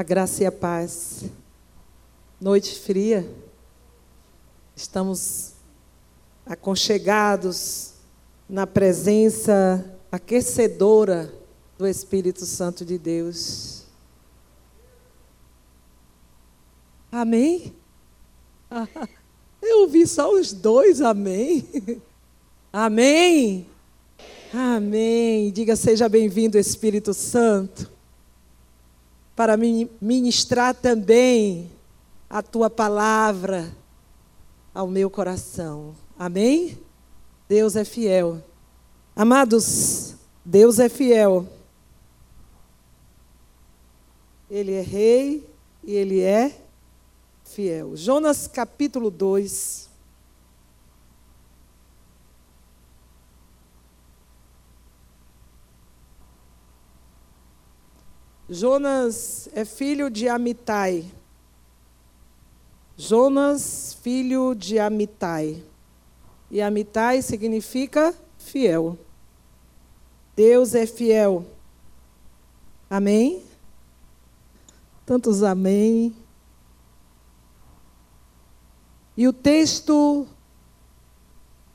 A graça e a paz. Noite fria. Estamos aconchegados na presença aquecedora do Espírito Santo de Deus. Amém? Eu ouvi só os dois, amém. Amém. Amém. Diga, seja bem-vindo, Espírito Santo para ministrar também a tua palavra ao meu coração. Amém? Deus é fiel. Amados, Deus é fiel. Ele é rei e ele é fiel. Jonas capítulo 2. Jonas é filho de Amitai. Jonas, filho de Amitai. E Amitai significa fiel. Deus é fiel. Amém? Tantos amém. E o texto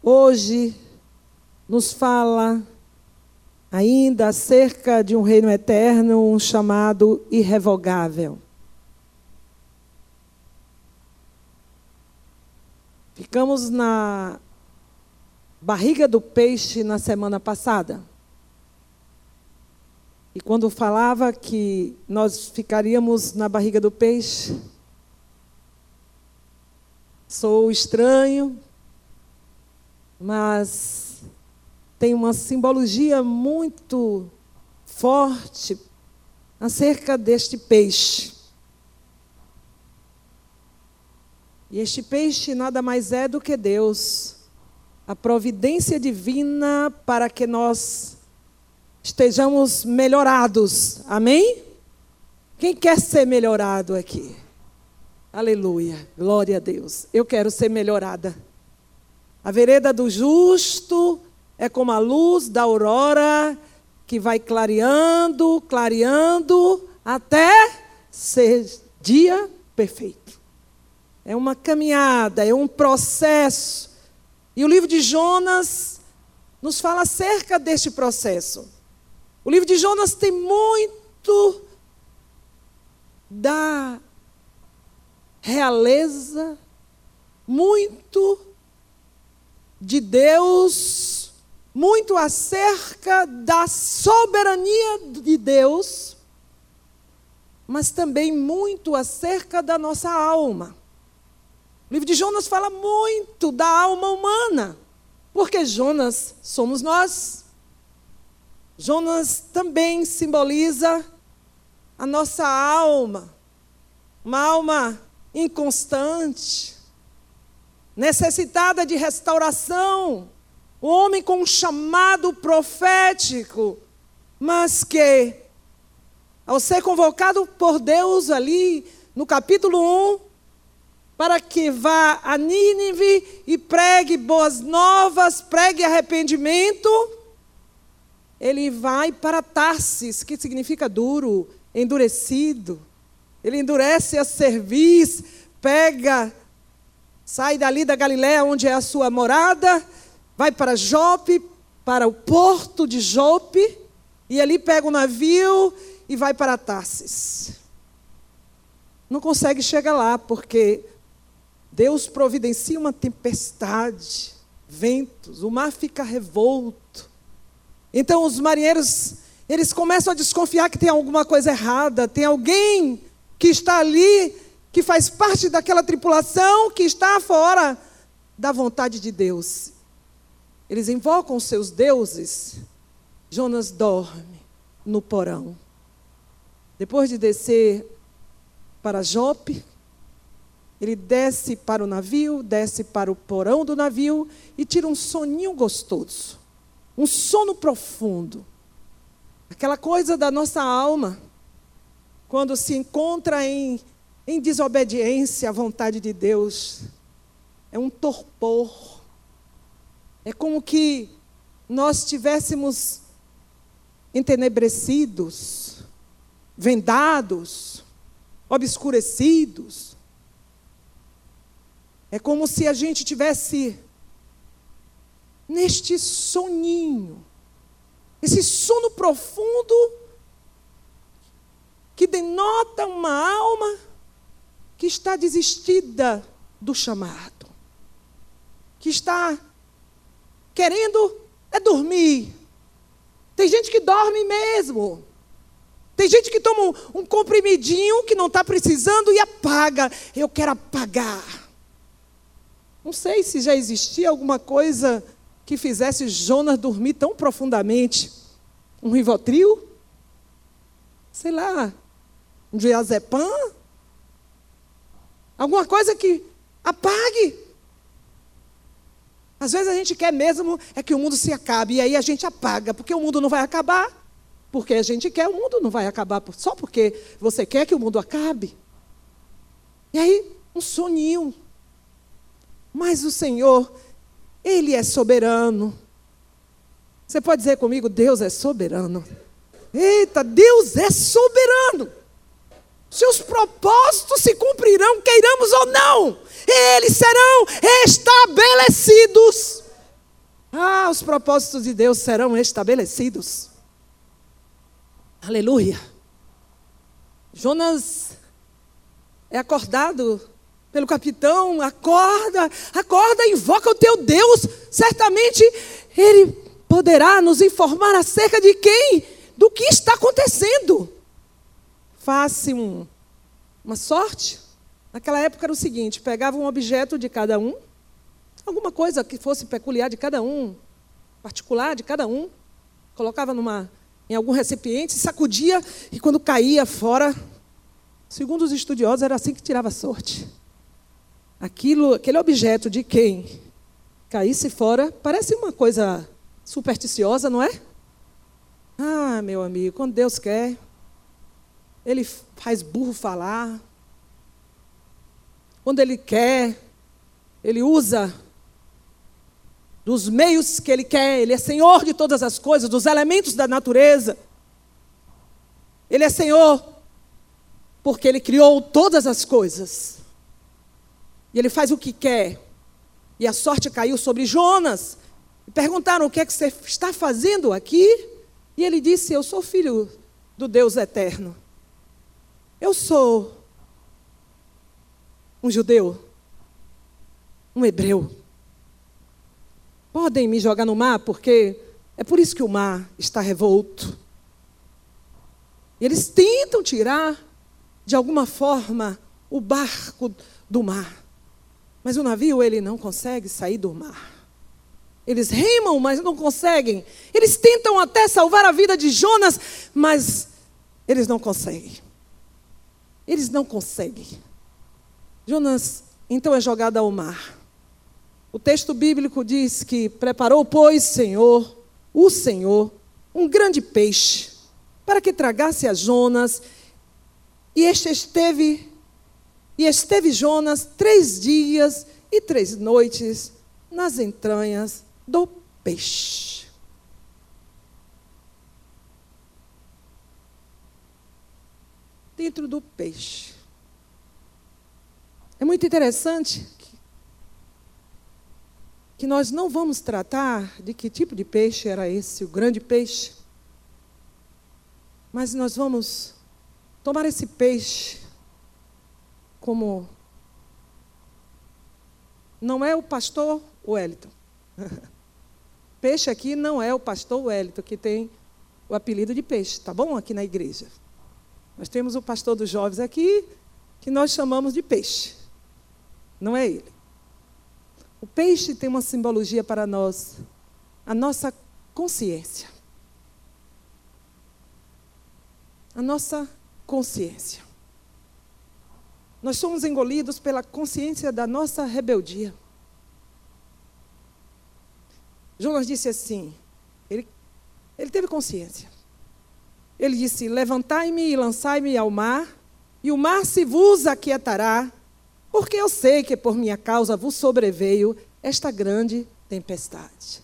hoje nos fala ainda acerca de um reino eterno, um chamado irrevogável. Ficamos na barriga do peixe na semana passada. E quando falava que nós ficaríamos na barriga do peixe, sou estranho, mas tem uma simbologia muito forte acerca deste peixe. E este peixe nada mais é do que Deus, a providência divina para que nós estejamos melhorados. Amém? Quem quer ser melhorado aqui? Aleluia, glória a Deus. Eu quero ser melhorada. A vereda do justo é como a luz da aurora que vai clareando, clareando, até ser dia perfeito. É uma caminhada, é um processo. E o livro de Jonas nos fala acerca deste processo. O livro de Jonas tem muito da realeza, muito de Deus muito acerca da soberania de Deus, mas também muito acerca da nossa alma. O livro de Jonas fala muito da alma humana, porque Jonas somos nós. Jonas também simboliza a nossa alma, uma alma inconstante, necessitada de restauração, um homem com um chamado profético, mas que, ao ser convocado por Deus ali no capítulo 1, para que vá a Nínive e pregue boas novas, pregue arrependimento, ele vai para Tarsis, que significa duro, endurecido. Ele endurece a cerviz, pega, sai dali da Galiléia, onde é a sua morada, vai para Jope, para o porto de Jope, e ali pega o navio e vai para Tarsis. Não consegue chegar lá, porque Deus providencia uma tempestade, ventos, o mar fica revolto. Então os marinheiros, eles começam a desconfiar que tem alguma coisa errada, tem alguém que está ali, que faz parte daquela tripulação, que está fora da vontade de Deus. Eles invocam seus deuses. Jonas dorme no porão. Depois de descer para Jope, ele desce para o navio, desce para o porão do navio e tira um soninho gostoso. Um sono profundo. Aquela coisa da nossa alma, quando se encontra em, em desobediência à vontade de Deus, é um torpor é como que nós estivéssemos entenebrecidos, vendados, obscurecidos. É como se a gente tivesse neste soninho, esse sono profundo que denota uma alma que está desistida do chamado, que está querendo é dormir. Tem gente que dorme mesmo. Tem gente que toma um, um comprimidinho que não está precisando e apaga. Eu quero apagar. Não sei se já existia alguma coisa que fizesse Jonas dormir tão profundamente. Um Rivotril? Sei lá. Um diazepam? Alguma coisa que apague. Às vezes a gente quer mesmo é que o mundo se acabe e aí a gente apaga, porque o mundo não vai acabar. Porque a gente quer, o mundo não vai acabar só porque você quer que o mundo acabe. E aí, um soninho. Mas o Senhor, Ele é soberano. Você pode dizer comigo, Deus é soberano. Eita, Deus é soberano. Seus propósitos se cumprirão, queiramos ou não. Eles serão estabelecidos. Ah, os propósitos de Deus serão estabelecidos. Aleluia. Jonas é acordado pelo capitão, acorda, acorda, invoca o teu Deus. Certamente ele poderá nos informar acerca de quem, do que está acontecendo. Faça um, uma sorte. Naquela época era o seguinte: pegava um objeto de cada um, alguma coisa que fosse peculiar de cada um, particular de cada um, colocava numa em algum recipiente, sacudia e quando caía fora, segundo os estudiosos, era assim que tirava sorte. Aquilo, aquele objeto de quem caísse fora, parece uma coisa supersticiosa, não é? Ah, meu amigo, quando Deus quer, Ele faz burro falar. Quando Ele quer, Ele usa dos meios que Ele quer, Ele é Senhor de todas as coisas, dos elementos da natureza. Ele é Senhor porque Ele criou todas as coisas. E Ele faz o que quer. E a sorte caiu sobre Jonas. E perguntaram: o que é que você está fazendo aqui? E ele disse: Eu sou filho do Deus eterno. Eu sou um judeu, um hebreu podem me jogar no mar, porque é por isso que o mar está revolto. E eles tentam tirar, de alguma forma, o barco do mar. Mas o navio, ele não consegue sair do mar. Eles remam, mas não conseguem. Eles tentam até salvar a vida de Jonas, mas eles não conseguem. Eles não conseguem. Jonas então é jogado ao mar. O texto bíblico diz que preparou, pois, Senhor, o Senhor, um grande peixe, para que tragasse a Jonas, e este esteve, e esteve Jonas três dias e três noites nas entranhas do peixe. Dentro do peixe. É muito interessante que nós não vamos tratar de que tipo de peixe era esse, o grande peixe, mas nós vamos tomar esse peixe como não é o pastor Wellington. Peixe aqui não é o pastor Wellington que tem o apelido de peixe, tá bom? Aqui na igreja. Nós temos o pastor dos jovens aqui que nós chamamos de peixe. Não é ele. O peixe tem uma simbologia para nós, a nossa consciência. A nossa consciência. Nós somos engolidos pela consciência da nossa rebeldia. Jonas disse assim: ele, ele teve consciência. Ele disse: Levantai-me e lançai-me ao mar, e o mar se vos aquietará, porque eu sei que por minha causa vos sobreveio esta grande tempestade.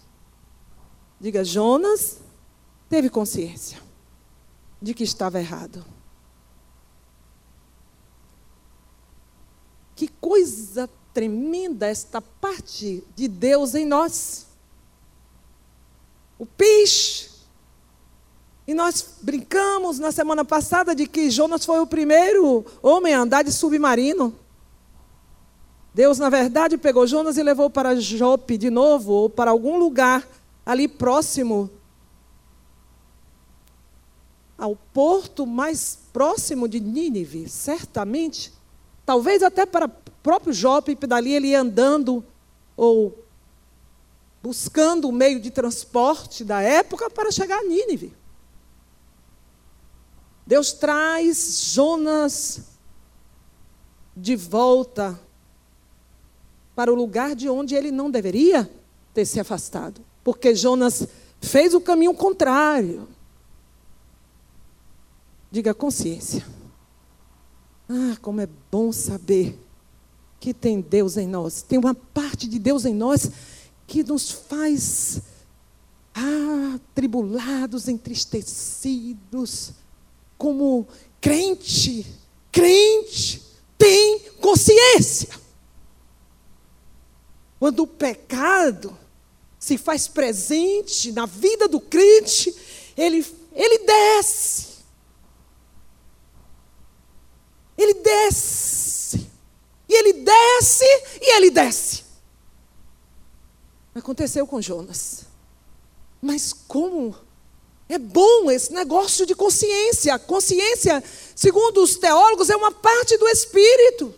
Diga, Jonas teve consciência de que estava errado. coisa tremenda esta parte de Deus em nós. O peixe. E nós brincamos na semana passada de que Jonas foi o primeiro homem a andar de submarino. Deus, na verdade, pegou Jonas e levou para Jope de novo, ou para algum lugar ali próximo ao porto mais próximo de Nínive, certamente. Talvez até para o próprio Jope, dali ele ia andando ou buscando o meio de transporte da época para chegar a Nínive. Deus traz Jonas de volta para o lugar de onde ele não deveria ter se afastado. Porque Jonas fez o caminho contrário. Diga consciência. Ah, como é bom saber que tem Deus em nós. Tem uma parte de Deus em nós que nos faz ah, tribulados, entristecidos, como crente, crente tem consciência. Quando o pecado se faz presente na vida do crente, ele, ele desce. Ele desce. E ele desce e ele desce. Aconteceu com Jonas. Mas como é bom esse negócio de consciência. Consciência, segundo os teólogos, é uma parte do espírito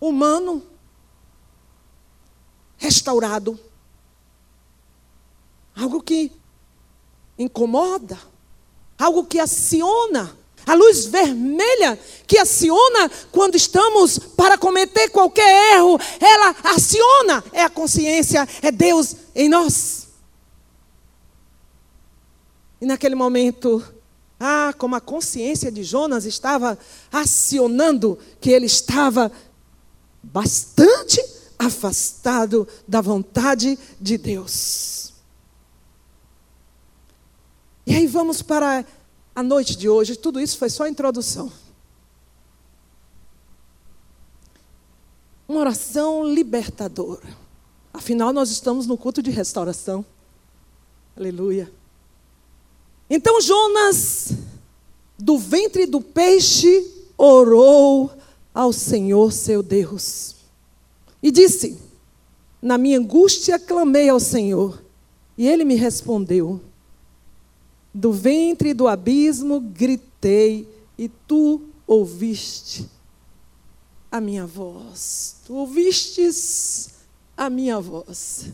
humano restaurado. Algo que incomoda, algo que aciona, a luz vermelha que aciona quando estamos para cometer qualquer erro, ela aciona, é a consciência, é Deus em nós. E naquele momento, ah, como a consciência de Jonas estava acionando que ele estava bastante afastado da vontade de Deus. E aí vamos para a noite de hoje. Tudo isso foi só a introdução. Uma oração libertadora. Afinal, nós estamos no culto de restauração. Aleluia. Então Jonas, do ventre do peixe, orou ao Senhor seu Deus. E disse: Na minha angústia clamei ao Senhor, e ele me respondeu. Do ventre do abismo gritei, e tu ouviste a minha voz. Tu ouvistes a minha voz.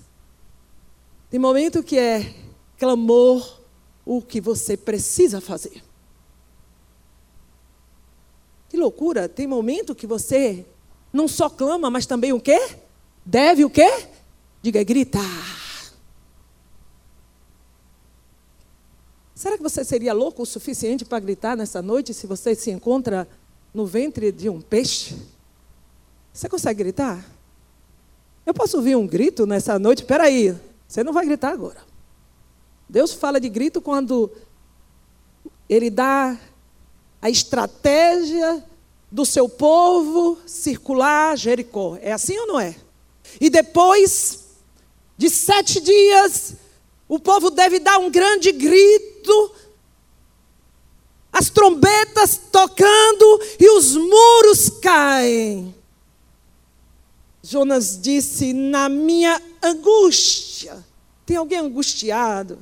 Tem momento que é clamor o que você precisa fazer. Que loucura, tem momento que você não só clama, mas também o quê? Deve o quê? Diga, gritar. Será que você seria louco o suficiente para gritar nessa noite se você se encontra no ventre de um peixe? Você consegue gritar? Eu posso ouvir um grito nessa noite? Espera aí, você não vai gritar agora. Deus fala de grito quando Ele dá a estratégia do seu povo circular Jericó. É assim ou não é? E depois de sete dias, o povo deve dar um grande grito, as trombetas tocando e os muros caem. Jonas disse: Na minha angústia. Tem alguém angustiado?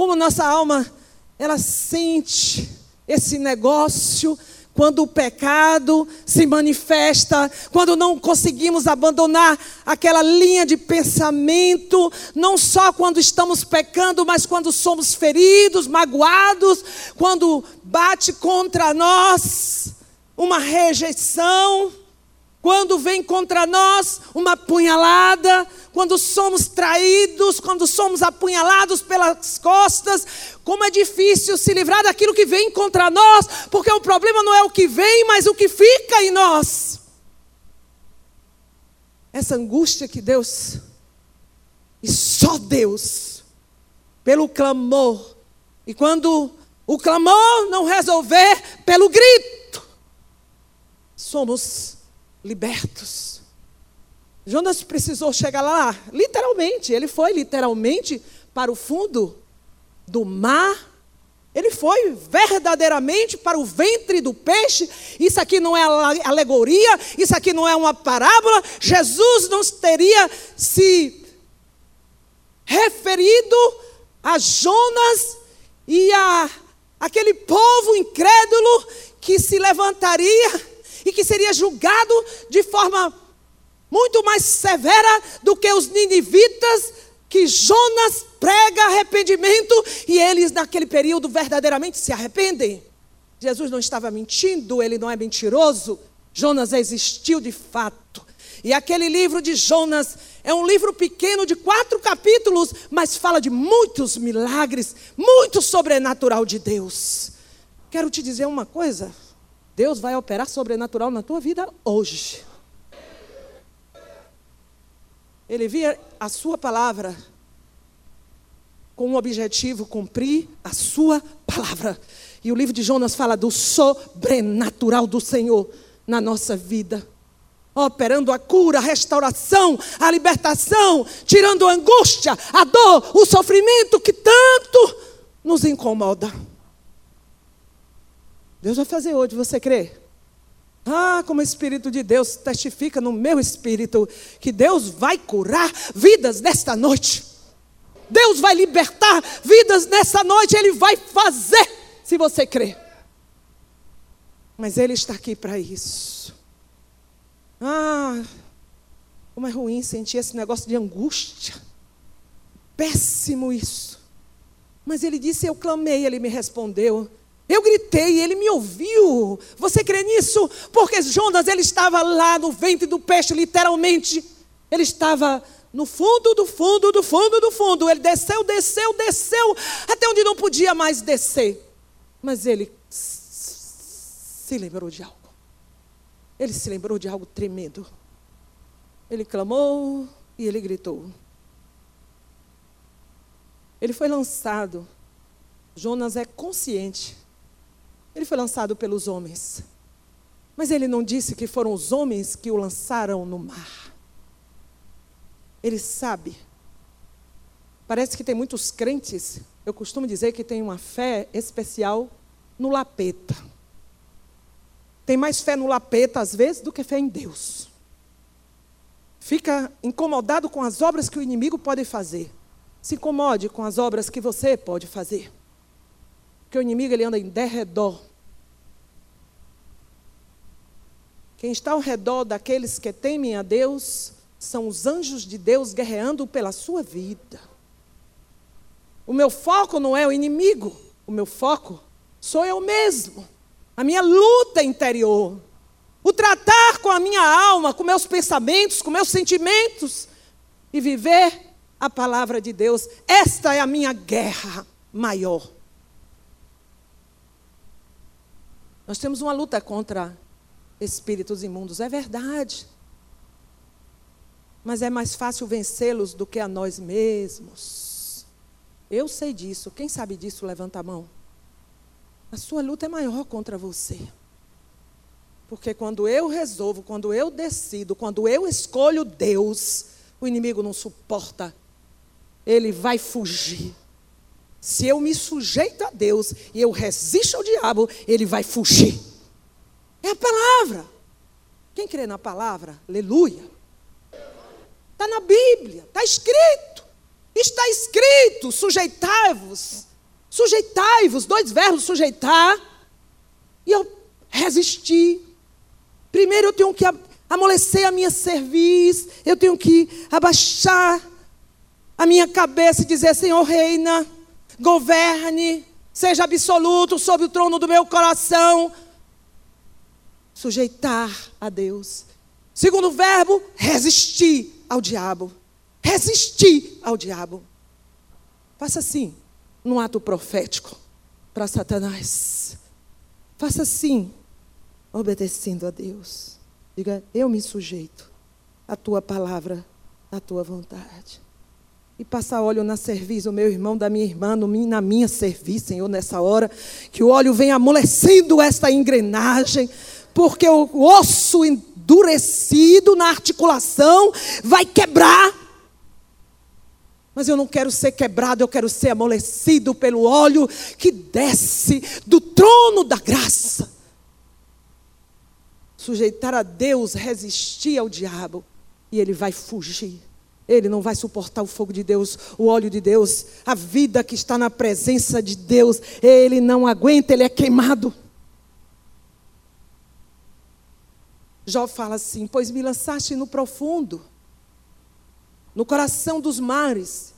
Como nossa alma, ela sente esse negócio quando o pecado se manifesta, quando não conseguimos abandonar aquela linha de pensamento, não só quando estamos pecando, mas quando somos feridos, magoados, quando bate contra nós uma rejeição, quando vem contra nós uma punhalada, quando somos traídos, quando somos apunhalados pelas costas, como é difícil se livrar daquilo que vem contra nós, porque o problema não é o que vem, mas o que fica em nós. Essa angústia que Deus, e só Deus, pelo clamor, e quando o clamor não resolver, pelo grito, somos libertos. Jonas precisou chegar lá, literalmente, ele foi literalmente para o fundo do mar. Ele foi verdadeiramente para o ventre do peixe. Isso aqui não é alegoria, isso aqui não é uma parábola. Jesus não teria se referido a Jonas e a aquele povo incrédulo que se levantaria e que seria julgado de forma muito mais severa do que os ninivitas, que Jonas prega arrependimento e eles, naquele período, verdadeiramente se arrependem. Jesus não estava mentindo, ele não é mentiroso. Jonas existiu de fato. E aquele livro de Jonas é um livro pequeno de quatro capítulos, mas fala de muitos milagres, muito sobrenatural de Deus. Quero te dizer uma coisa: Deus vai operar sobrenatural na tua vida hoje. Ele via a sua palavra com o objetivo cumprir a sua palavra. E o livro de Jonas fala do sobrenatural do Senhor na nossa vida. Operando a cura, a restauração, a libertação, tirando a angústia, a dor, o sofrimento que tanto nos incomoda. Deus vai fazer hoje, você crê? Ah, como o Espírito de Deus testifica no meu espírito que Deus vai curar vidas nesta noite. Deus vai libertar vidas nessa noite, Ele vai fazer, se você crê. Mas Ele está aqui para isso. Ah, como é ruim sentir esse negócio de angústia. Péssimo isso. Mas Ele disse: Eu clamei, Ele me respondeu. Eu gritei, ele me ouviu. Você crê nisso? Porque Jonas, ele estava lá no ventre do peixe, literalmente. Ele estava no fundo do fundo do fundo do fundo. Ele desceu, desceu, desceu, até onde não podia mais descer. Mas ele se lembrou de algo. Ele se lembrou de algo tremendo. Ele clamou e ele gritou. Ele foi lançado. Jonas é consciente ele foi lançado pelos homens. Mas ele não disse que foram os homens que o lançaram no mar. Ele sabe. Parece que tem muitos crentes, eu costumo dizer que tem uma fé especial no lapeta. Tem mais fé no lapeta, às vezes, do que fé em Deus. Fica incomodado com as obras que o inimigo pode fazer. Se incomode com as obras que você pode fazer. Porque o inimigo ele anda em derredor. Quem está ao redor daqueles que temem a Deus são os anjos de Deus guerreando pela sua vida. O meu foco não é o inimigo, o meu foco sou eu mesmo. A minha luta interior. O tratar com a minha alma, com meus pensamentos, com meus sentimentos e viver a palavra de Deus. Esta é a minha guerra maior. Nós temos uma luta contra espíritos imundos, é verdade. Mas é mais fácil vencê-los do que a nós mesmos. Eu sei disso. Quem sabe disso, levanta a mão. A sua luta é maior contra você. Porque quando eu resolvo, quando eu decido, quando eu escolho Deus, o inimigo não suporta. Ele vai fugir. Se eu me sujeito a Deus e eu resisto ao diabo, ele vai fugir. É a palavra. Quem crê na palavra, aleluia. Está na Bíblia, está escrito. Está escrito: sujeitai-vos. Sujeitai-vos, dois verbos, sujeitar. E eu resisti. Primeiro eu tenho que amolecer a minha cerviz, eu tenho que abaixar a minha cabeça e dizer: Senhor, reina governe, seja absoluto sobre o trono do meu coração. Sujeitar a Deus. Segundo verbo, resistir ao diabo. Resistir ao diabo. Faça assim, num ato profético para Satanás. Faça assim, obedecendo a Deus. Diga, eu me sujeito à tua palavra, à tua vontade e passa óleo na cerviz, o meu irmão da minha irmã, na minha cerviz, Senhor, nessa hora, que o óleo venha amolecendo esta engrenagem, porque o osso endurecido na articulação, vai quebrar. Mas eu não quero ser quebrado, eu quero ser amolecido pelo óleo que desce do trono da graça. Sujeitar a Deus, resistir ao diabo, e ele vai fugir. Ele não vai suportar o fogo de Deus, o óleo de Deus, a vida que está na presença de Deus. Ele não aguenta, ele é queimado. Jó fala assim: Pois me lançaste no profundo, no coração dos mares,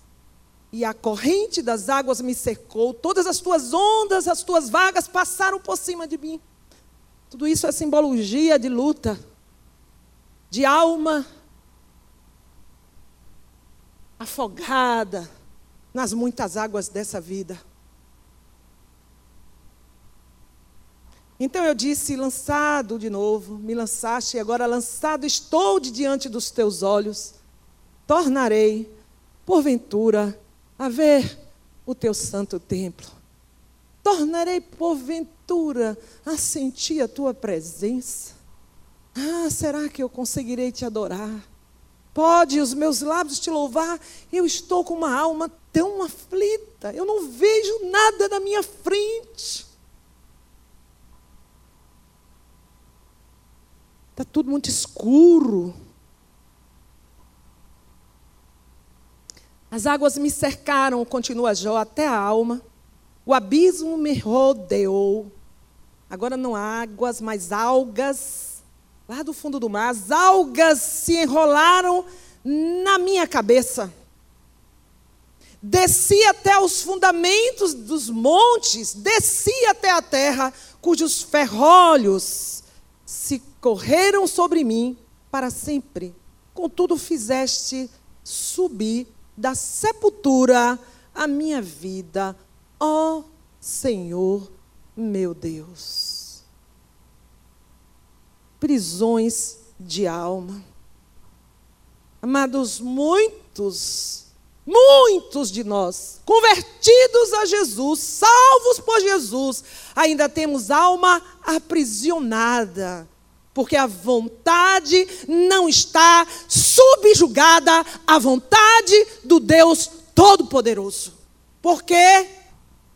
e a corrente das águas me cercou, todas as tuas ondas, as tuas vagas passaram por cima de mim. Tudo isso é simbologia de luta, de alma afogada nas muitas águas dessa vida. Então eu disse: lançado de novo, me lançaste, e agora lançado estou de diante dos teus olhos. Tornarei, porventura, a ver o teu santo templo. Tornarei, porventura, a sentir a tua presença. Ah, será que eu conseguirei te adorar? Pode os meus lábios te louvar? Eu estou com uma alma tão aflita, eu não vejo nada na minha frente. Está tudo muito escuro. As águas me cercaram, continua Jó, até a alma. O abismo me rodeou. Agora não há águas, mas algas lá do fundo do mar, as algas se enrolaram na minha cabeça. Desci até os fundamentos dos montes, desci até a terra, cujos ferrolhos se correram sobre mim para sempre. Contudo, fizeste subir da sepultura a minha vida, ó Senhor meu Deus prisões de alma. Amados, muitos, muitos de nós, convertidos a Jesus, salvos por Jesus, ainda temos alma aprisionada, porque a vontade não está subjugada à vontade do Deus Todo-Poderoso. Por quê?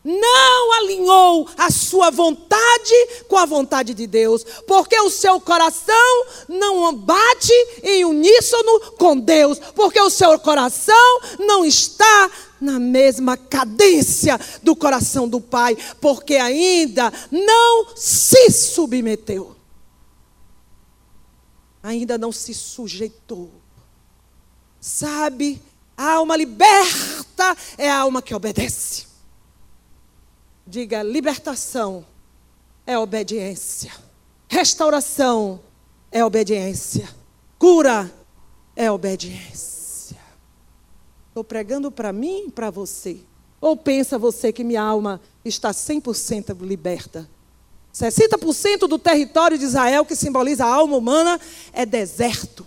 Não alinhou a sua vontade com a vontade de Deus, porque o seu coração não bate em uníssono com Deus, porque o seu coração não está na mesma cadência do coração do Pai, porque ainda não se submeteu, ainda não se sujeitou. Sabe, a alma liberta é a alma que obedece. Diga: libertação é obediência. Restauração é obediência. Cura é obediência. Estou pregando para mim e para você. Ou pensa você que minha alma está 100% liberta? 60% do território de Israel, que simboliza a alma humana, é deserto.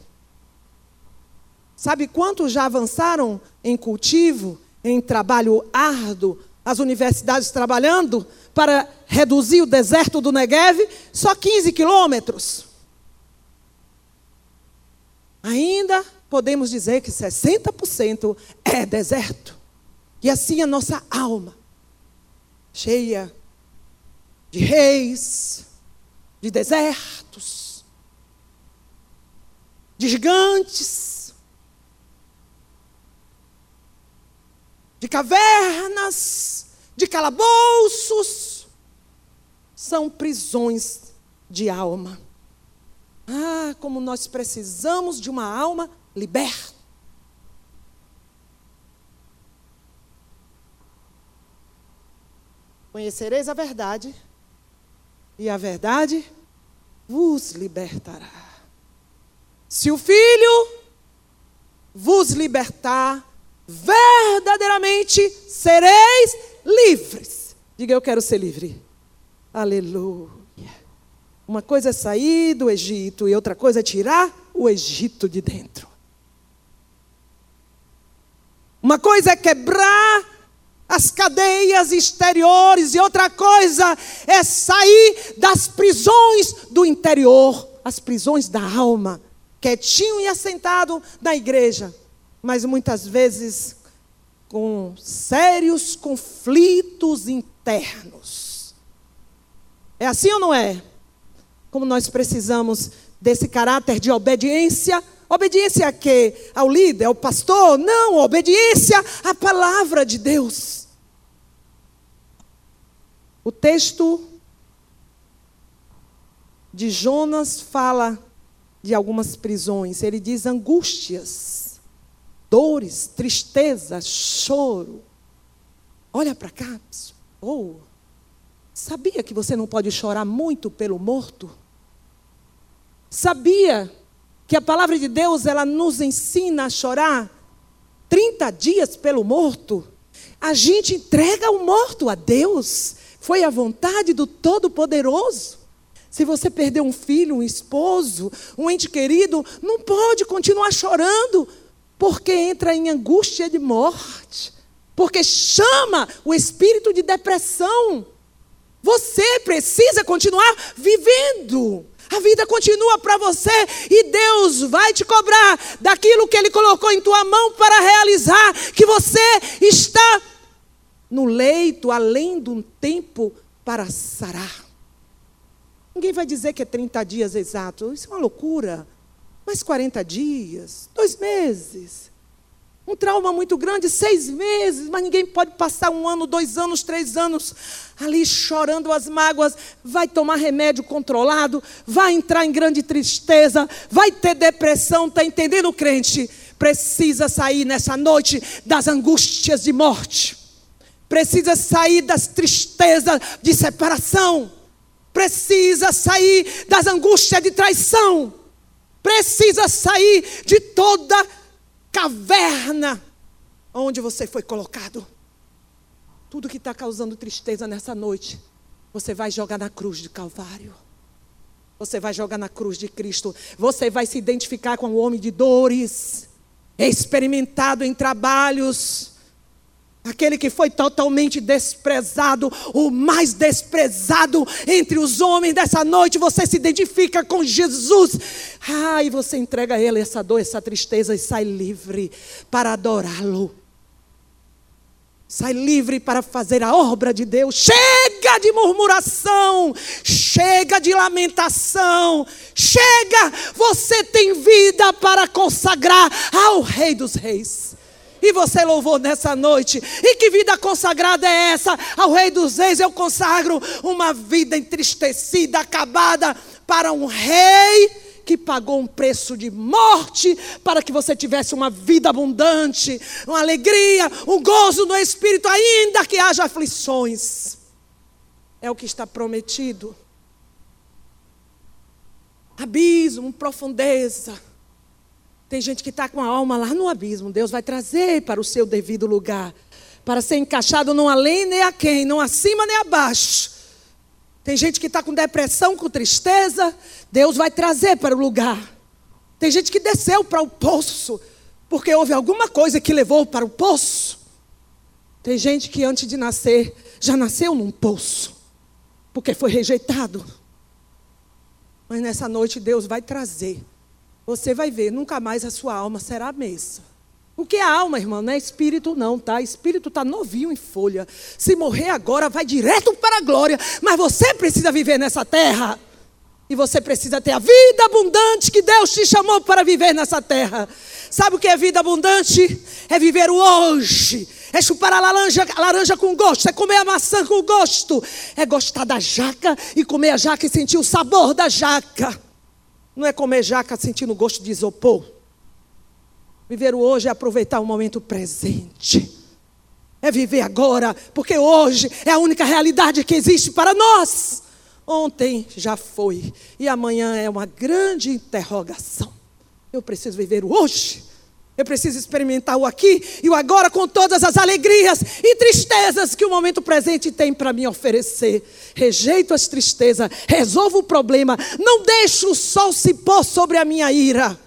Sabe quantos já avançaram em cultivo, em trabalho árduo, as universidades trabalhando para reduzir o deserto do Negev, só 15 quilômetros. Ainda podemos dizer que 60% é deserto. E assim a nossa alma, cheia de reis, de desertos, de gigantes, de cavernas, de calabouços, são prisões de alma. Ah, como nós precisamos de uma alma liberta. Conhecereis a verdade, e a verdade vos libertará. Se o Filho vos libertar, verdadeiramente sereis livres. Diga, eu quero ser livre. Aleluia. Uma coisa é sair do Egito e outra coisa é tirar o Egito de dentro. Uma coisa é quebrar as cadeias exteriores e outra coisa é sair das prisões do interior. as prisões da alma, quietinho e assentado na igreja, mas muitas vezes com sérios conflitos internos. É assim ou não é? Como nós precisamos desse caráter de obediência. Obediência a quê? Ao líder, ao pastor? Não, obediência à palavra de Deus. O texto de Jonas fala de algumas prisões. Ele diz angústias, dores, tristeza, choro. Olha para cá, oh, sabia que você não pode chorar muito pelo morto? Sabia que a palavra de Deus ela nos ensina a chorar 30 dias pelo morto? A gente entrega o morto a Deus. Foi a vontade do Todo-Poderoso. Se você perdeu um filho, um esposo, um ente querido, não pode continuar chorando, porque entra em angústia de morte, porque chama o espírito de depressão. Você precisa continuar vivendo. A vida continua para você e Deus vai te cobrar daquilo que Ele colocou em tua mão para realizar, que você está no leito além de um tempo para sarar. Ninguém vai dizer que é 30 dias exato. Isso é uma loucura. Mas 40 dias, dois meses. Um trauma muito grande, seis meses, mas ninguém pode passar um ano, dois anos, três anos ali chorando as mágoas. Vai tomar remédio controlado, vai entrar em grande tristeza, vai ter depressão. Está entendendo, crente? Precisa sair nessa noite das angústias de morte, precisa sair das tristezas de separação precisa sair das angústias de traição, precisa sair de toda caverna onde você foi colocado. Tudo que está causando tristeza nessa noite, você vai jogar na cruz de Calvário. Você vai jogar na cruz de Cristo. Você vai se identificar com o homem de dores, experimentado em trabalhos Aquele que foi totalmente desprezado, o mais desprezado entre os homens dessa noite, você se identifica com Jesus. Ah, e você entrega a Ele essa dor, essa tristeza e sai livre para adorá-lo. Sai livre para fazer a obra de Deus. Chega de murmuração, chega de lamentação, chega. Você tem vida para consagrar ao Rei dos Reis e você louvou nessa noite. E que vida consagrada é essa? Ao Rei dos Reis eu consagro uma vida entristecida, acabada, para um rei que pagou um preço de morte para que você tivesse uma vida abundante, uma alegria, um gozo no espírito, ainda que haja aflições. É o que está prometido. Abismo, profundeza tem gente que está com a alma lá no abismo. Deus vai trazer para o seu devido lugar. Para ser encaixado não além nem a quem, não acima nem abaixo. Tem gente que está com depressão, com tristeza. Deus vai trazer para o lugar. Tem gente que desceu para o poço. Porque houve alguma coisa que levou para o poço. Tem gente que antes de nascer já nasceu num poço. Porque foi rejeitado. Mas nessa noite Deus vai trazer você vai ver, nunca mais a sua alma será a mesma. O que é alma, irmão? Não é espírito, não, tá? Espírito está novinho em folha. Se morrer agora, vai direto para a glória. Mas você precisa viver nessa terra. E você precisa ter a vida abundante que Deus te chamou para viver nessa terra. Sabe o que é vida abundante? É viver o hoje. É chupar a laranja, a laranja com gosto. É comer a maçã com gosto. É gostar da jaca e comer a jaca e sentir o sabor da jaca. Não é comer jaca sentindo gosto de isopor. Viver o hoje é aproveitar o momento presente. É viver agora, porque hoje é a única realidade que existe para nós. Ontem já foi e amanhã é uma grande interrogação. Eu preciso viver o hoje. Eu preciso experimentar o aqui e o agora com todas as alegrias e tristezas que o momento presente tem para me oferecer. Rejeito as tristezas, resolvo o problema, não deixo o sol se pôr sobre a minha ira.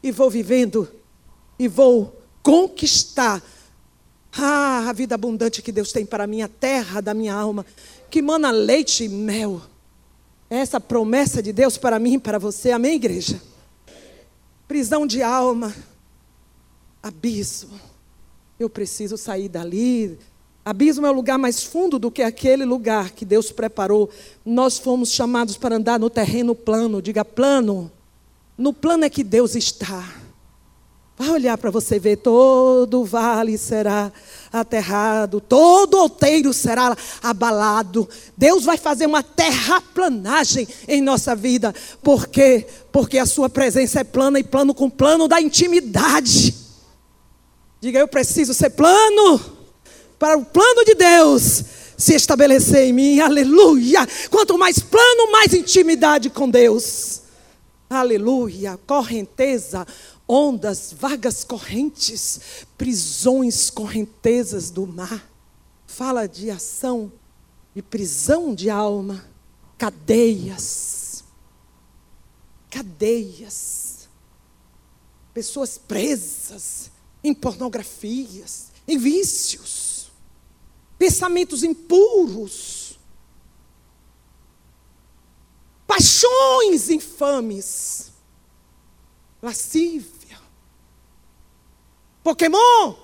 E vou vivendo e vou conquistar ah, a vida abundante que Deus tem para a minha terra, da minha alma, que mana leite e mel. É essa promessa de Deus para mim e para você. Amém, igreja? Prisão de alma. Abismo. Eu preciso sair dali. Abismo é o lugar mais fundo do que aquele lugar que Deus preparou. Nós fomos chamados para andar no terreno plano. Diga plano. No plano é que Deus está. Vai olhar para você ver, todo vale será aterrado, todo outeiro será abalado. Deus vai fazer uma terraplanagem em nossa vida. Por quê? Porque a sua presença é plana e plano com plano da intimidade. Diga, eu preciso ser plano para o plano de Deus se estabelecer em mim. Aleluia! Quanto mais plano, mais intimidade com Deus. Aleluia! Correnteza ondas, vagas correntes, prisões, correntezas do mar. Fala de ação, de prisão de alma, cadeias. Cadeias. Pessoas presas em pornografias, em vícios, pensamentos impuros, paixões infames, lascívia Pokémon.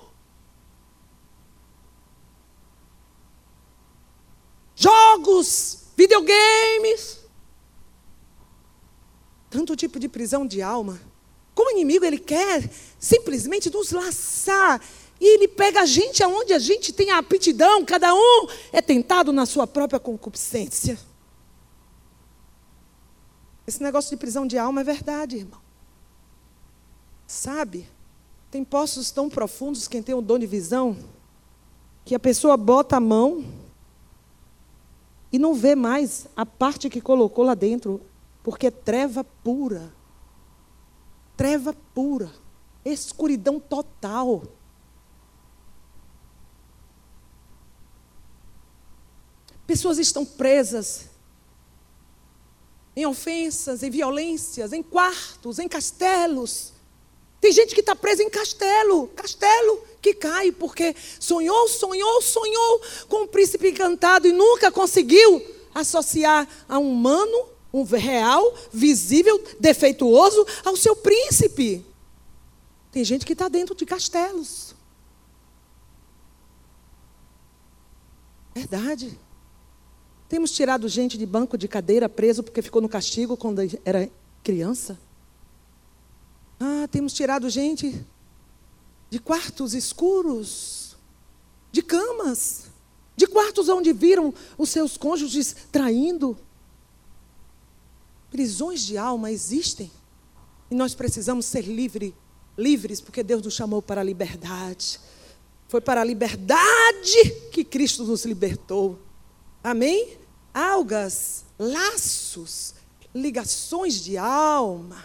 Jogos, videogames. Tanto tipo de prisão de alma. Como inimigo, ele quer simplesmente nos laçar. E ele pega a gente aonde a gente tem a aptidão, cada um é tentado na sua própria concupiscência. Esse negócio de prisão de alma é verdade, irmão. Sabe? Tem poços tão profundos, quem tem o dom de visão, que a pessoa bota a mão e não vê mais a parte que colocou lá dentro, porque é treva pura. Treva pura. Escuridão total. Pessoas estão presas em ofensas, em violências, em quartos, em castelos tem gente que está presa em castelo, castelo que cai, porque sonhou, sonhou, sonhou com um príncipe encantado e nunca conseguiu associar a um humano, um real, visível, defeituoso, ao seu príncipe. Tem gente que está dentro de castelos. Verdade. Temos tirado gente de banco de cadeira preso porque ficou no castigo quando era criança. Ah, temos tirado gente de quartos escuros, de camas, de quartos onde viram os seus cônjuges traindo. Prisões de alma existem e nós precisamos ser livre, livres, porque Deus nos chamou para a liberdade. Foi para a liberdade que Cristo nos libertou. Amém? Algas, laços, ligações de alma.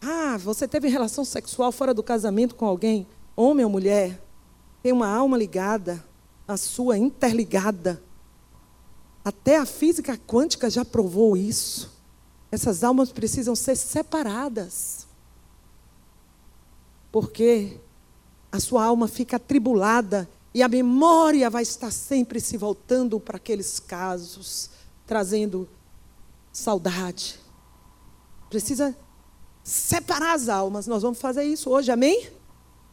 Ah, você teve relação sexual fora do casamento com alguém, homem ou mulher, tem uma alma ligada, a sua interligada. Até a física quântica já provou isso. Essas almas precisam ser separadas. Porque a sua alma fica atribulada e a memória vai estar sempre se voltando para aqueles casos, trazendo saudade. Precisa separar as almas. Nós vamos fazer isso hoje, amém?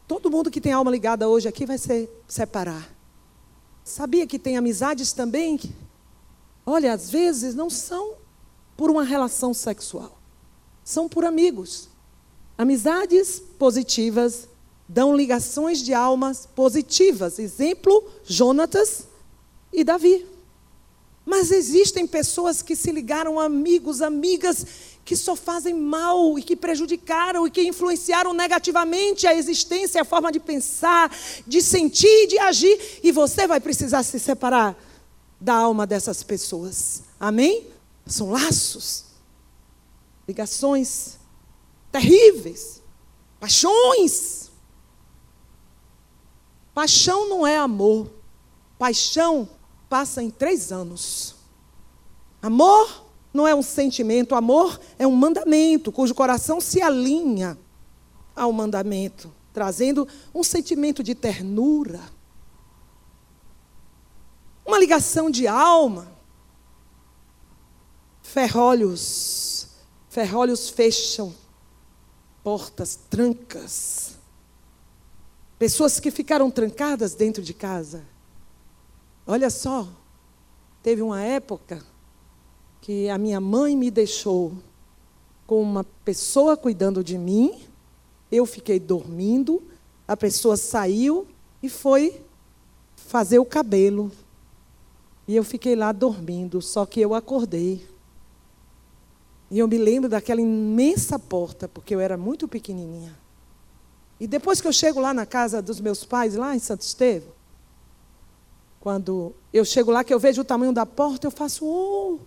Todo mundo que tem alma ligada hoje aqui vai se separar. Sabia que tem amizades também? Olha, às vezes não são por uma relação sexual, são por amigos. Amizades positivas dão ligações de almas positivas. Exemplo, Jonatas e Davi. Mas existem pessoas que se ligaram amigos, amigas que só fazem mal e que prejudicaram e que influenciaram negativamente a existência, a forma de pensar, de sentir, de agir, e você vai precisar se separar da alma dessas pessoas. Amém? São laços, ligações terríveis, paixões. Paixão não é amor. Paixão passa em três anos. Amor não é um sentimento, amor é um mandamento, cujo coração se alinha ao mandamento, trazendo um sentimento de ternura, uma ligação de alma. Ferrolhos. Ferrolhos fecham portas, trancas. Pessoas que ficaram trancadas dentro de casa. Olha só, teve uma época que a minha mãe me deixou com uma pessoa cuidando de mim, eu fiquei dormindo, a pessoa saiu e foi fazer o cabelo. E eu fiquei lá dormindo, só que eu acordei. E eu me lembro daquela imensa porta, porque eu era muito pequenininha. E depois que eu chego lá na casa dos meus pais, lá em Santo Estevão, quando eu chego lá, que eu vejo o tamanho da porta, eu faço, oh!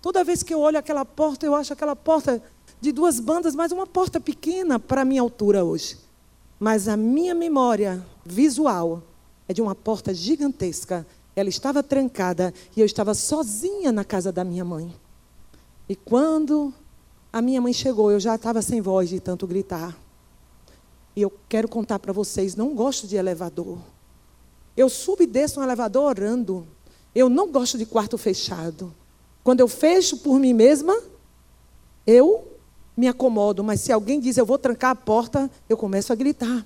Toda vez que eu olho aquela porta, eu acho aquela porta de duas bandas, mas uma porta pequena para a minha altura hoje. Mas a minha memória visual é de uma porta gigantesca. Ela estava trancada e eu estava sozinha na casa da minha mãe. E quando a minha mãe chegou, eu já estava sem voz de tanto gritar. E eu quero contar para vocês, não gosto de elevador. Eu subo e desço no elevador orando. Eu não gosto de quarto fechado. Quando eu fecho por mim mesma, eu me acomodo, mas se alguém diz eu vou trancar a porta, eu começo a gritar.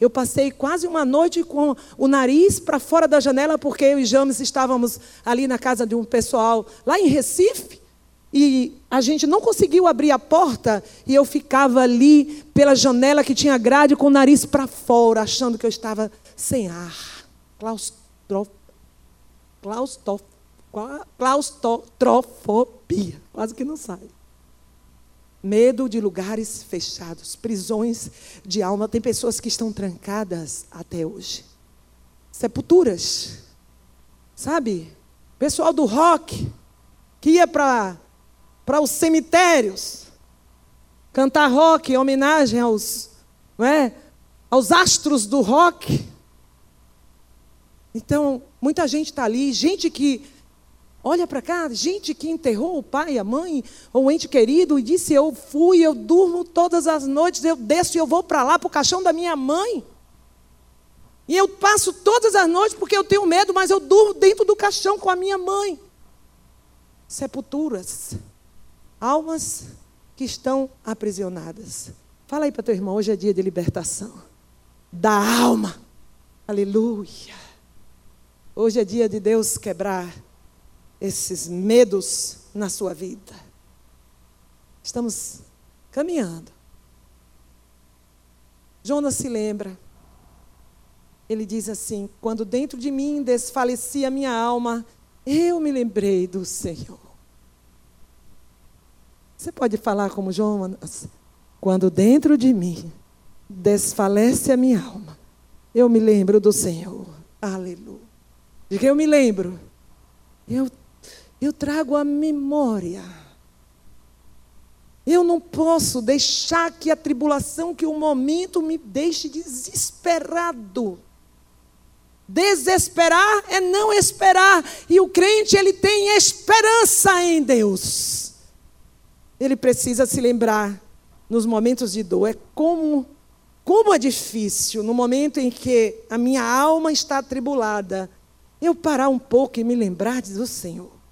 Eu passei quase uma noite com o nariz para fora da janela, porque eu e James estávamos ali na casa de um pessoal lá em Recife, e a gente não conseguiu abrir a porta, e eu ficava ali pela janela que tinha grade com o nariz para fora, achando que eu estava sem ar. Claustro, claustro, claustrofobia. Quase que não sai. Medo de lugares fechados, prisões de alma. Tem pessoas que estão trancadas até hoje. Sepulturas. Sabe? Pessoal do rock que ia para os cemitérios cantar rock em homenagem aos, não é? aos astros do rock. Então, muita gente está ali, gente que Olha para cá, gente que enterrou o pai, a mãe, ou o ente querido, e disse: Eu fui, eu durmo todas as noites, eu desço e eu vou para lá, para o caixão da minha mãe. E eu passo todas as noites porque eu tenho medo, mas eu durmo dentro do caixão com a minha mãe. Sepulturas, almas que estão aprisionadas. Fala aí para teu irmão, hoje é dia de libertação da alma. Aleluia. Hoje é dia de Deus quebrar esses medos na sua vida. Estamos caminhando. Jonas se lembra. Ele diz assim: Quando dentro de mim desfalecia minha alma, eu me lembrei do Senhor. Você pode falar como Jonas? Quando dentro de mim desfalece a minha alma, eu me lembro do Senhor. Aleluia. Diga, eu me lembro. Eu eu trago a memória. Eu não posso deixar que a tribulação, que o momento me deixe desesperado. Desesperar é não esperar. E o crente, ele tem esperança em Deus. Ele precisa se lembrar nos momentos de dor. É como, como é difícil no momento em que a minha alma está atribulada, eu parar um pouco e me lembrar do Senhor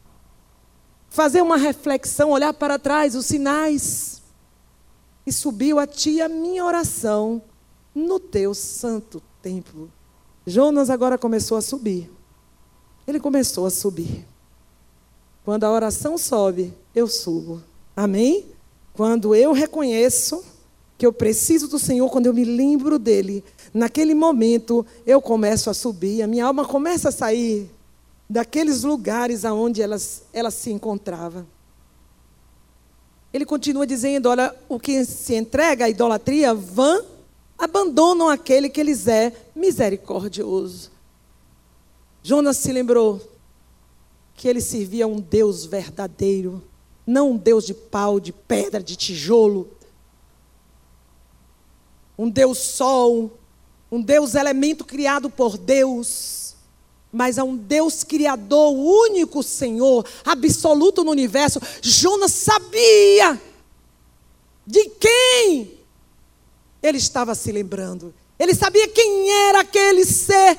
fazer uma reflexão, olhar para trás, os sinais. E subiu a ti a minha oração no teu santo templo. Jonas agora começou a subir. Ele começou a subir. Quando a oração sobe, eu subo. Amém? Quando eu reconheço que eu preciso do Senhor, quando eu me lembro dele, naquele momento eu começo a subir, a minha alma começa a sair daqueles lugares aonde elas, ela se encontrava. Ele continua dizendo: olha, o que se entrega à idolatria vã, abandonam aquele que lhes é misericordioso. Jonas se lembrou que ele servia a um Deus verdadeiro, não um Deus de pau, de pedra, de tijolo. Um Deus sol, um Deus elemento criado por Deus mas a um Deus criador, único Senhor, absoluto no universo. Jonas sabia de quem ele estava se lembrando. Ele sabia quem era aquele ser,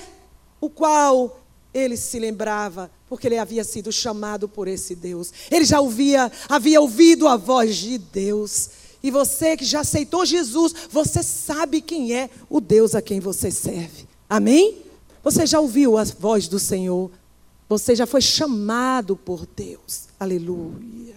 o qual ele se lembrava. Porque ele havia sido chamado por esse Deus. Ele já ouvia, havia ouvido a voz de Deus. E você que já aceitou Jesus, você sabe quem é o Deus a quem você serve. Amém? Você já ouviu a voz do Senhor. Você já foi chamado por Deus. Aleluia.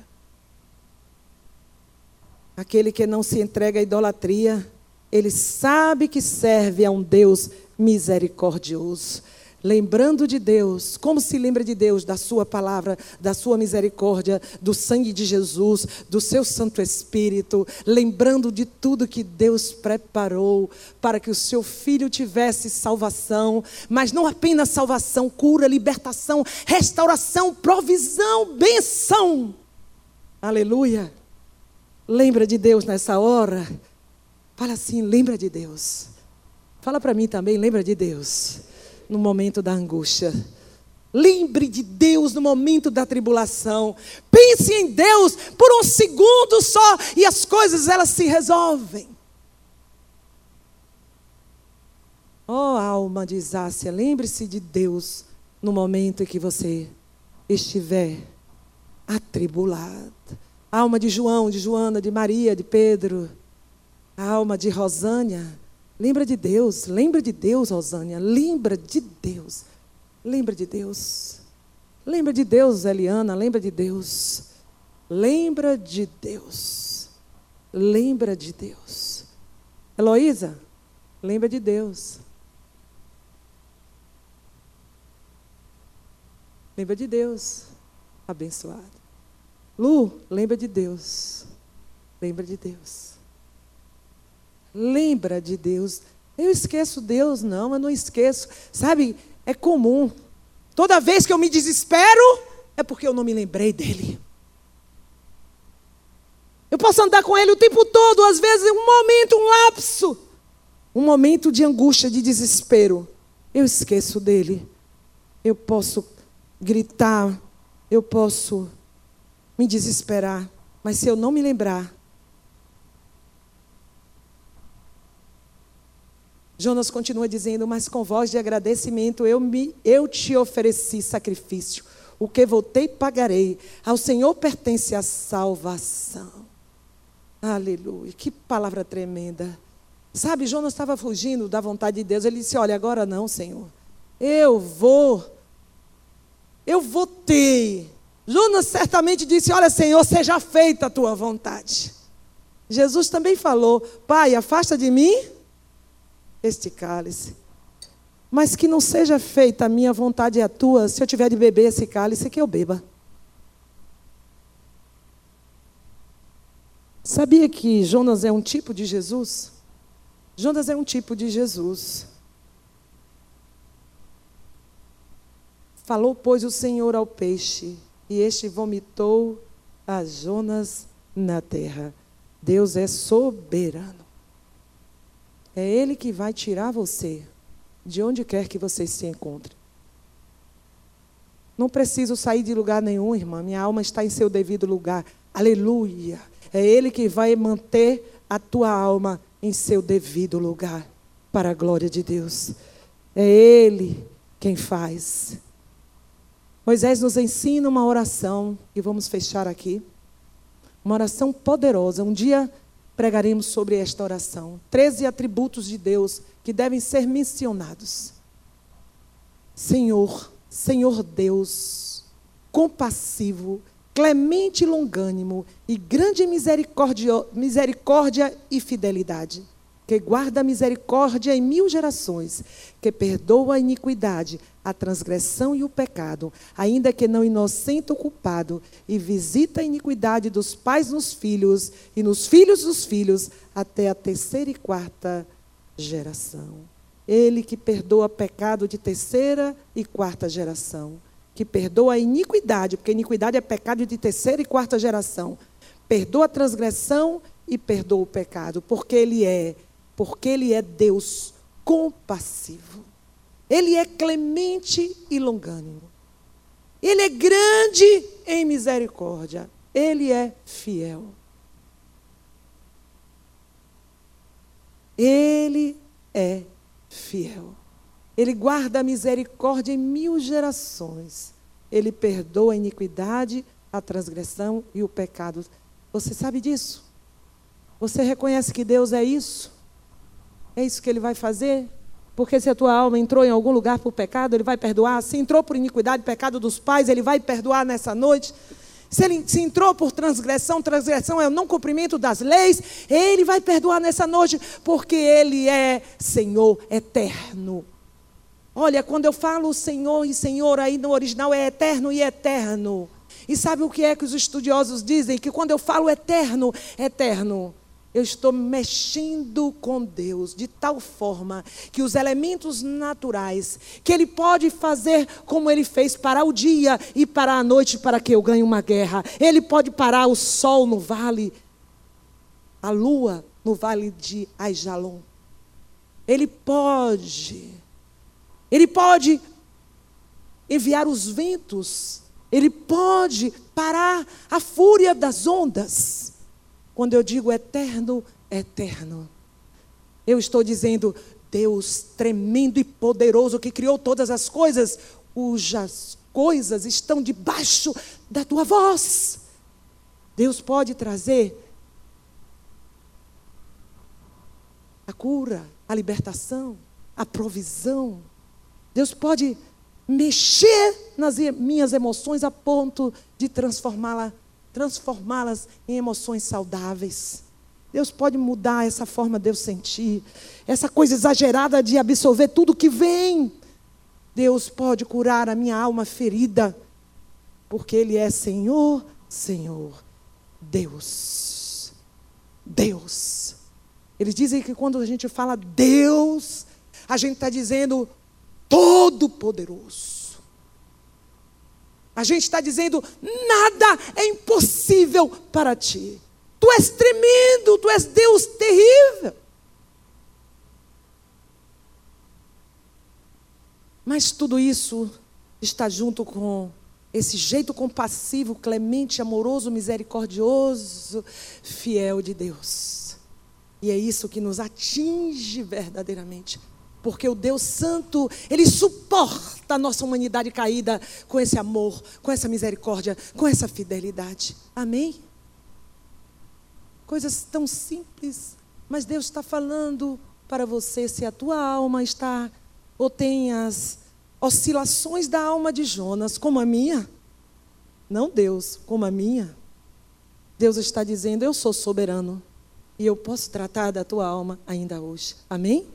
Aquele que não se entrega à idolatria, ele sabe que serve a um Deus misericordioso lembrando de Deus, como se lembra de Deus, da Sua palavra, da Sua misericórdia, do sangue de Jesus, do Seu Santo Espírito, lembrando de tudo que Deus preparou para que o seu filho tivesse salvação, mas não apenas salvação, cura, libertação, restauração, provisão, benção. Aleluia. Lembra de Deus nessa hora? Fala assim, lembra de Deus. Fala para mim também, lembra de Deus no momento da angústia. Lembre de Deus no momento da tribulação. Pense em Deus por um segundo só e as coisas elas se resolvem. Oh, alma de Isácia, lembre-se de Deus no momento em que você estiver atribulado. Alma de João, de Joana, de Maria, de Pedro. alma de Rosânia, Lembra de Deus, lembra de Deus, Rosânia. Lembra de Deus. Lembra de Deus. Lembra de Deus, Eliana. Lembra de Deus. Lembra de Deus. Lembra de Deus. Heloísa, lembra de Deus. Lembra de Deus. Abençoado. Lu, lembra de Deus. Lembra de Deus. Lembra de Deus. Eu esqueço Deus, não, eu não esqueço. Sabe, é comum. Toda vez que eu me desespero, é porque eu não me lembrei dele. Eu posso andar com ele o tempo todo, às vezes um momento, um lapso, um momento de angústia, de desespero. Eu esqueço dele. Eu posso gritar, eu posso me desesperar, mas se eu não me lembrar, Jonas continua dizendo: Mas com voz de agradecimento eu, me, eu te ofereci sacrifício. O que voltei pagarei. Ao Senhor pertence a salvação. Aleluia. Que palavra tremenda. Sabe, Jonas estava fugindo da vontade de Deus. Ele disse: Olha, agora não, Senhor. Eu vou. Eu vou ter. Jonas certamente disse: Olha, Senhor, seja feita a tua vontade. Jesus também falou: Pai, afasta de mim este cálice. Mas que não seja feita a minha vontade e a tua, se eu tiver de beber esse cálice, que eu beba. Sabia que Jonas é um tipo de Jesus? Jonas é um tipo de Jesus. Falou, pois, o Senhor ao peixe, e este vomitou a Jonas na terra. Deus é soberano. É Ele que vai tirar você de onde quer que você se encontre. Não preciso sair de lugar nenhum, irmã. Minha alma está em seu devido lugar. Aleluia. É Ele que vai manter a tua alma em seu devido lugar. Para a glória de Deus. É Ele quem faz. Moisés nos ensina uma oração, e vamos fechar aqui. Uma oração poderosa. Um dia pregaremos sobre esta oração. Treze atributos de Deus que devem ser mencionados. Senhor, Senhor Deus, compassivo, clemente e longânimo, e grande misericórdia, misericórdia e fidelidade que guarda a misericórdia em mil gerações, que perdoa a iniquidade, a transgressão e o pecado, ainda que não inocente o culpado, e visita a iniquidade dos pais nos filhos e nos filhos dos filhos, até a terceira e quarta geração. Ele que perdoa pecado de terceira e quarta geração, que perdoa a iniquidade, porque iniquidade é pecado de terceira e quarta geração. Perdoa a transgressão e perdoa o pecado, porque ele é porque Ele é Deus compassivo. Ele é clemente e longânimo. Ele é grande em misericórdia. Ele é fiel. Ele é fiel. Ele guarda a misericórdia em mil gerações. Ele perdoa a iniquidade, a transgressão e o pecado. Você sabe disso? Você reconhece que Deus é isso? É isso que Ele vai fazer? Porque se a tua alma entrou em algum lugar por pecado, Ele vai perdoar. Se entrou por iniquidade, pecado dos pais, Ele vai perdoar nessa noite. Se ele se entrou por transgressão, transgressão é o não cumprimento das leis, ele vai perdoar nessa noite, porque ele é Senhor eterno. Olha, quando eu falo Senhor e Senhor, aí no original é eterno e eterno. E sabe o que é que os estudiosos dizem? Que quando eu falo eterno, eterno, eu estou mexendo com Deus de tal forma que os elementos naturais que Ele pode fazer como Ele fez parar o dia e parar a noite para que eu ganhe uma guerra. Ele pode parar o sol no vale, a lua no vale de Aijalon. Ele pode. Ele pode enviar os ventos. Ele pode parar a fúria das ondas. Quando eu digo eterno, eterno, eu estou dizendo Deus tremendo e poderoso que criou todas as coisas, cujas coisas estão debaixo da tua voz. Deus pode trazer a cura, a libertação, a provisão. Deus pode mexer nas minhas emoções a ponto de transformá-las transformá-las em emoções saudáveis. Deus pode mudar essa forma de eu sentir, essa coisa exagerada de absorver tudo que vem. Deus pode curar a minha alma ferida, porque Ele é Senhor, Senhor, Deus. Deus. Eles dizem que quando a gente fala Deus, a gente está dizendo Todo-Poderoso. A gente está dizendo: nada é impossível para ti. Tu és tremendo, tu és Deus terrível. Mas tudo isso está junto com esse jeito compassivo, clemente, amoroso, misericordioso, fiel de Deus. E é isso que nos atinge verdadeiramente porque o Deus Santo, Ele suporta a nossa humanidade caída com esse amor, com essa misericórdia, com essa fidelidade. Amém? Coisas tão simples, mas Deus está falando para você se a tua alma está ou tem as oscilações da alma de Jonas, como a minha. Não Deus, como a minha. Deus está dizendo: Eu sou soberano e eu posso tratar da tua alma ainda hoje. Amém?